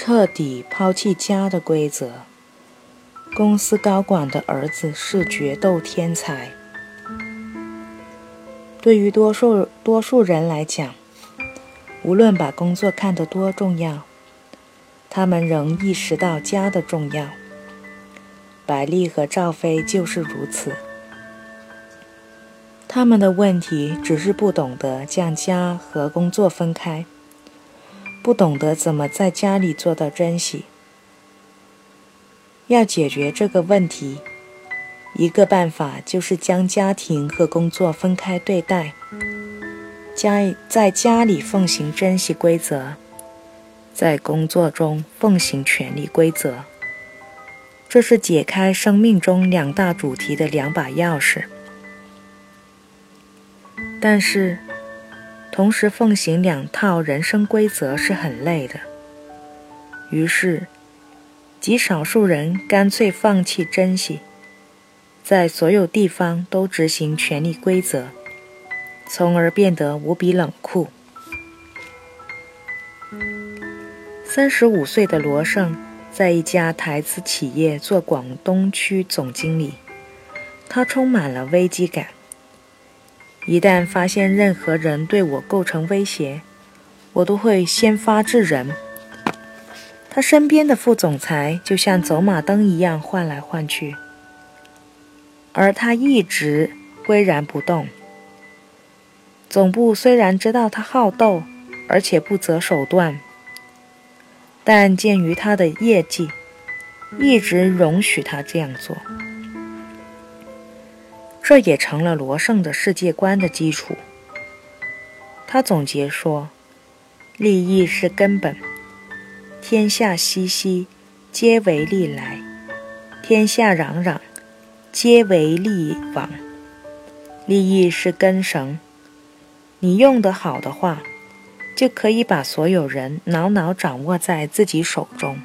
彻底抛弃家的规则。公司高管的儿子是决斗天才。对于多数多数人来讲，无论把工作看得多重要，他们仍意识到家的重要。百丽和赵飞就是如此。他们的问题只是不懂得将家和工作分开。不懂得怎么在家里做到珍惜，要解决这个问题，一个办法就是将家庭和工作分开对待，家在家里奉行珍惜规则，在工作中奉行权力规则。这是解开生命中两大主题的两把钥匙，但是。同时奉行两套人生规则是很累的，于是极少数人干脆放弃珍惜，在所有地方都执行权力规则，从而变得无比冷酷。三十五岁的罗胜在一家台资企业做广东区总经理，他充满了危机感。一旦发现任何人对我构成威胁，我都会先发制人。他身边的副总裁就像走马灯一样换来换去，而他一直岿然不动。总部虽然知道他好斗，而且不择手段，但鉴于他的业绩，一直容许他这样做。这也成了罗胜的世界观的基础。他总结说：“利益是根本，天下熙熙，皆为利来；天下攘攘，皆为利往。利益是根绳，你用得好的话，就可以把所有人牢牢掌握在自己手中。”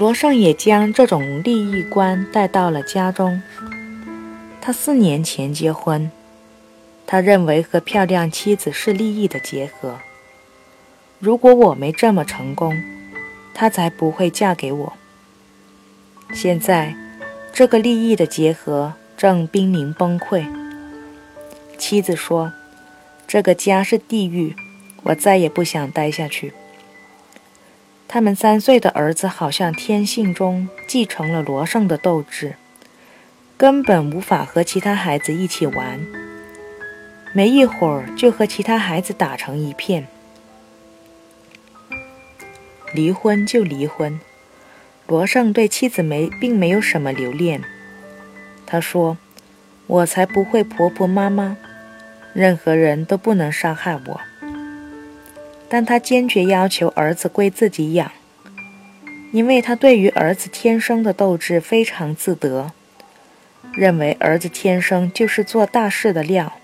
罗胜也将这种利益观带到了家中。他四年前结婚，他认为和漂亮妻子是利益的结合。如果我没这么成功，他才不会嫁给我。现在，这个利益的结合正濒临崩溃。妻子说：“这个家是地狱，我再也不想待下去。”他们三岁的儿子好像天性中继承了罗胜的斗志，根本无法和其他孩子一起玩。没一会儿就和其他孩子打成一片。离婚就离婚，罗胜对妻子没并没有什么留恋。他说：“我才不会婆婆妈妈，任何人都不能伤害我。”但他坚决要求儿子归自己养，因为他对于儿子天生的斗志非常自得，认为儿子天生就是做大事的料。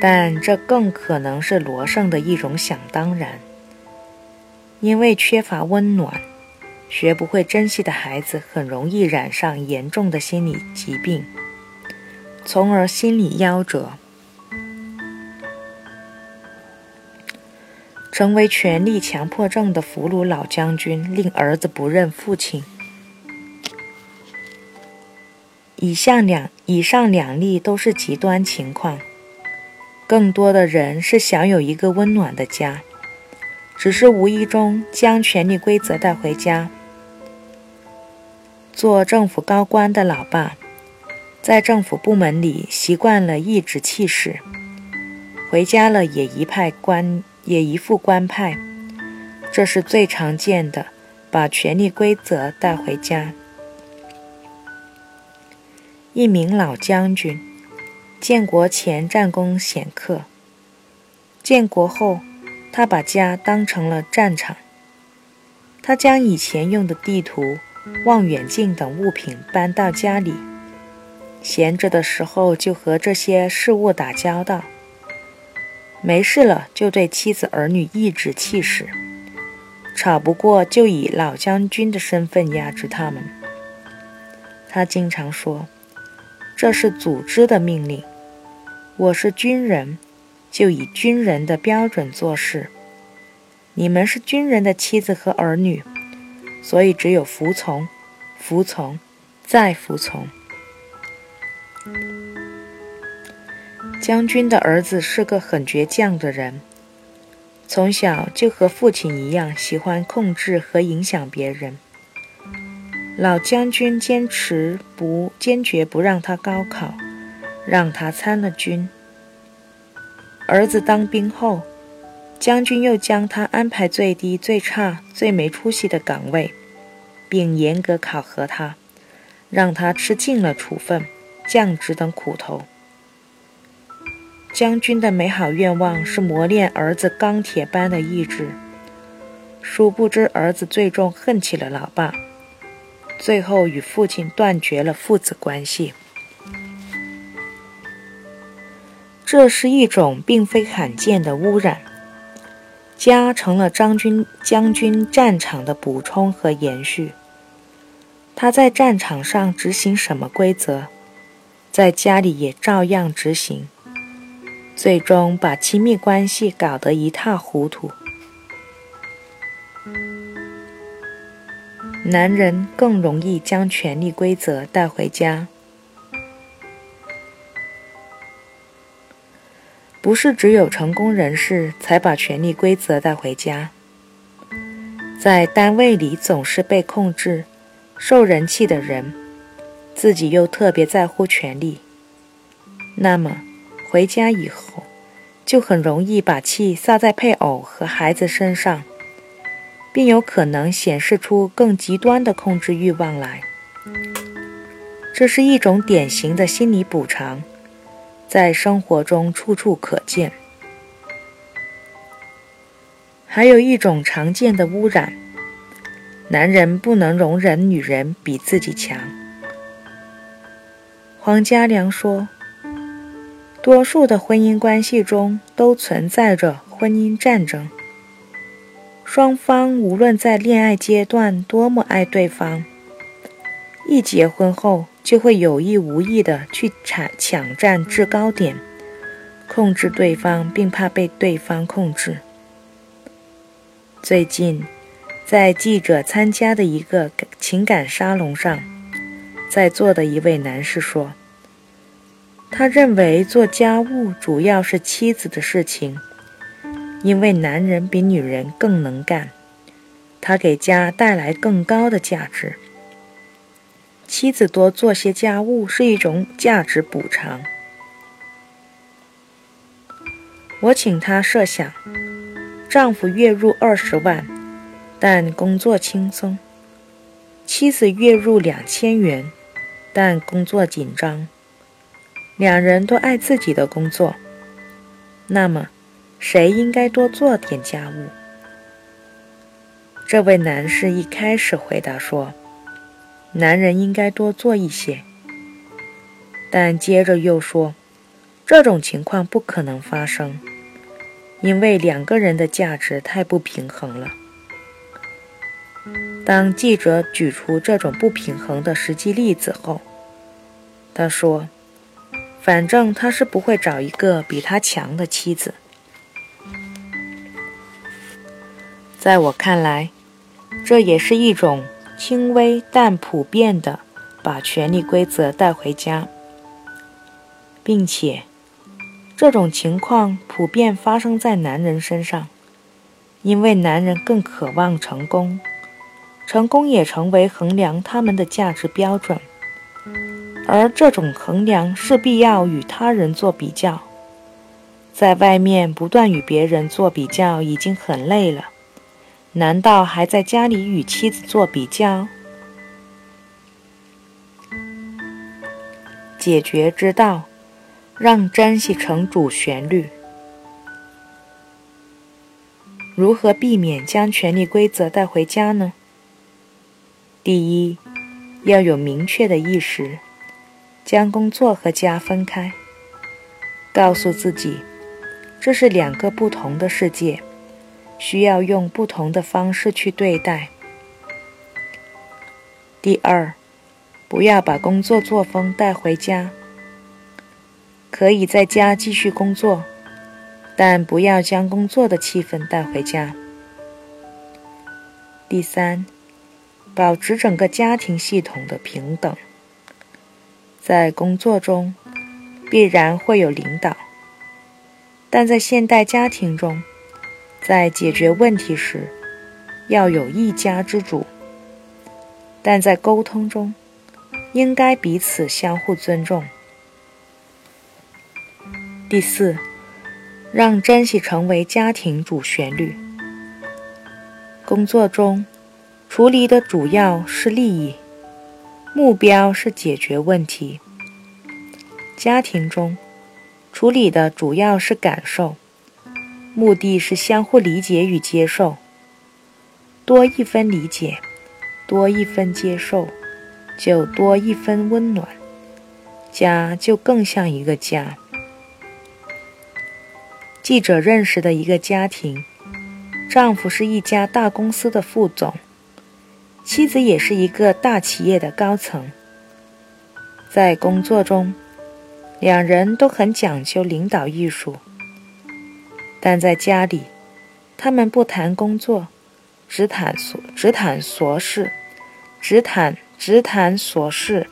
但这更可能是罗胜的一种想当然，因为缺乏温暖、学不会珍惜的孩子，很容易染上严重的心理疾病，从而心理夭折。成为权力强迫症的俘虏老将军，令儿子不认父亲。以上两以上两例都是极端情况，更多的人是想有一个温暖的家，只是无意中将权力规则带回家。做政府高官的老爸，在政府部门里习惯了颐指气使，回家了也一派官。也一副官派，这是最常见的，把权力规则带回家。一名老将军，建国前战功显赫，建国后，他把家当成了战场。他将以前用的地图、望远镜等物品搬到家里，闲着的时候就和这些事物打交道。没事了，就对妻子儿女颐指气使，吵不过就以老将军的身份压制他们。他经常说：“这是组织的命令，我是军人，就以军人的标准做事。你们是军人的妻子和儿女，所以只有服从，服从，再服从。将军的儿子是个很倔强的人，从小就和父亲一样喜欢控制和影响别人。老将军坚持不坚决不让他高考，让他参了军。儿子当兵后。将军又将他安排最低、最差、最没出息的岗位，并严格考核他，让他吃尽了处分、降职等苦头。将军的美好愿望是磨练儿子钢铁般的意志，殊不知儿子最终恨起了老爸，最后与父亲断绝了父子关系。这是一种并非罕见的污染。家成了张军将军战场的补充和延续。他在战场上执行什么规则，在家里也照样执行，最终把亲密关系搞得一塌糊涂。男人更容易将权力规则带回家。不是只有成功人士才把权力规则带回家，在单位里总是被控制、受人气的人，自己又特别在乎权力，那么回家以后就很容易把气撒在配偶和孩子身上，并有可能显示出更极端的控制欲望来。这是一种典型的心理补偿。在生活中处处可见。还有一种常见的污染：男人不能容忍女人比自己强。黄家良说：“多数的婚姻关系中都存在着婚姻战争，双方无论在恋爱阶段多么爱对方，一结婚后。”就会有意无意的去抢抢占制高点，控制对方，并怕被对方控制。最近，在记者参加的一个情感沙龙上，在座的一位男士说：“他认为做家务主要是妻子的事情，因为男人比女人更能干，他给家带来更高的价值。”妻子多做些家务是一种价值补偿。我请他设想：丈夫月入二十万，但工作轻松；妻子月入两千元，但工作紧张。两人都爱自己的工作，那么谁应该多做点家务？这位男士一开始回答说。男人应该多做一些，但接着又说，这种情况不可能发生，因为两个人的价值太不平衡了。当记者举出这种不平衡的实际例子后，他说：“反正他是不会找一个比他强的妻子。”在我看来，这也是一种。轻微但普遍的把权力规则带回家，并且这种情况普遍发生在男人身上，因为男人更渴望成功，成功也成为衡量他们的价值标准，而这种衡量势必要与他人做比较，在外面不断与别人做比较已经很累了。难道还在家里与妻子做比较？解决之道，让珍惜成主旋律。如何避免将权力规则带回家呢？第一，要有明确的意识，将工作和家分开，告诉自己，这是两个不同的世界。需要用不同的方式去对待。第二，不要把工作作风带回家。可以在家继续工作，但不要将工作的气氛带回家。第三，保持整个家庭系统的平等。在工作中，必然会有领导，但在现代家庭中，在解决问题时，要有一家之主。但在沟通中，应该彼此相互尊重。第四，让珍惜成为家庭主旋律。工作中，处理的主要是利益，目标是解决问题；家庭中，处理的主要是感受，目的是相互理解与接受。多一分理解，多一分接受，就多一分温暖，家就更像一个家。记者认识的一个家庭，丈夫是一家大公司的副总，妻子也是一个大企业的高层。在工作中，两人都很讲究领导艺术，但在家里，他们不谈工作，只谈琐只谈琐事，只谈只谈琐事，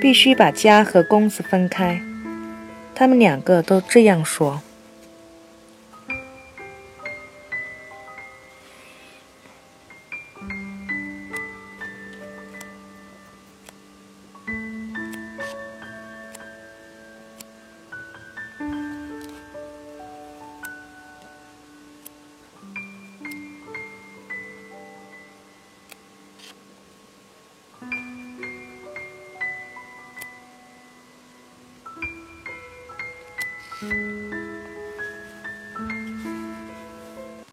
必须把家和公司分开。他们两个都这样说。